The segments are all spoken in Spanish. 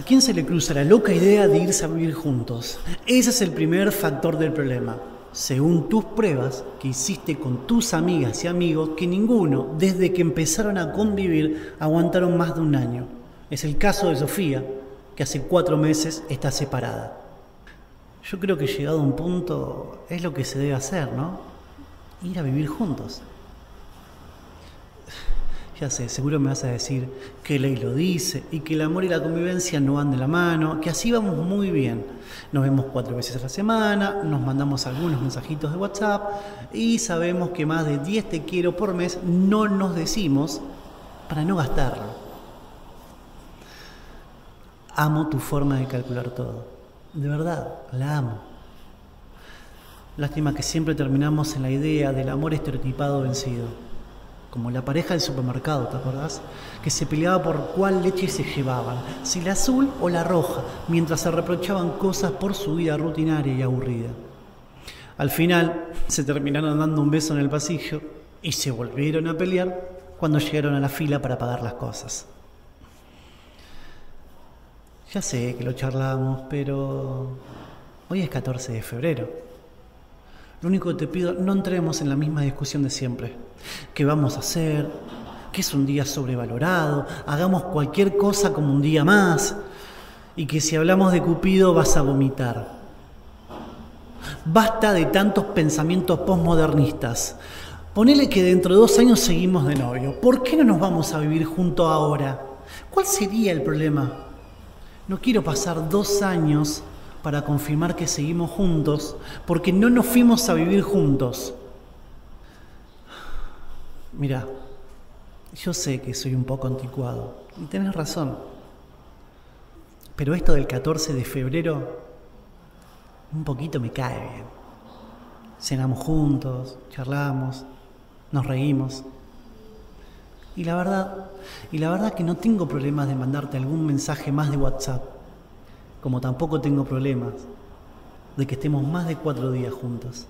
¿A quién se le cruza la loca idea de irse a vivir juntos? Ese es el primer factor del problema. Según tus pruebas que hiciste con tus amigas y amigos, que ninguno, desde que empezaron a convivir, aguantaron más de un año. Es el caso de Sofía, que hace cuatro meses está separada. Yo creo que llegado a un punto es lo que se debe hacer, ¿no? Ir a vivir juntos. Ya sé, seguro me vas a decir que ley lo dice y que el amor y la convivencia no van de la mano, que así vamos muy bien. Nos vemos cuatro veces a la semana, nos mandamos algunos mensajitos de WhatsApp y sabemos que más de 10 te quiero por mes no nos decimos para no gastarlo. Amo tu forma de calcular todo. De verdad, la amo. Lástima que siempre terminamos en la idea del amor estereotipado vencido como la pareja del supermercado, ¿te acordás? Que se peleaba por cuál leche se llevaban, si la azul o la roja, mientras se reprochaban cosas por su vida rutinaria y aburrida. Al final se terminaron dando un beso en el pasillo y se volvieron a pelear cuando llegaron a la fila para pagar las cosas. Ya sé que lo charlamos, pero hoy es 14 de febrero. Lo único que te pido, no entremos en la misma discusión de siempre. ¿Qué vamos a hacer? ¿Qué es un día sobrevalorado? Hagamos cualquier cosa como un día más. Y que si hablamos de Cupido vas a vomitar. Basta de tantos pensamientos postmodernistas. Ponele que dentro de dos años seguimos de novio. ¿Por qué no nos vamos a vivir juntos ahora? ¿Cuál sería el problema? No quiero pasar dos años para confirmar que seguimos juntos, porque no nos fuimos a vivir juntos. Mira, yo sé que soy un poco anticuado, y tenés razón, pero esto del 14 de febrero un poquito me cae bien. Cenamos juntos, charlamos, nos reímos. Y la verdad, y la verdad que no tengo problemas de mandarte algún mensaje más de WhatsApp como tampoco tengo problemas de que estemos más de cuatro días juntos.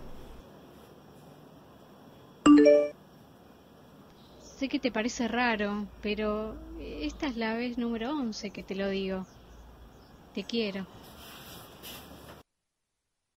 Sé que te parece raro, pero esta es la vez número once que te lo digo. Te quiero.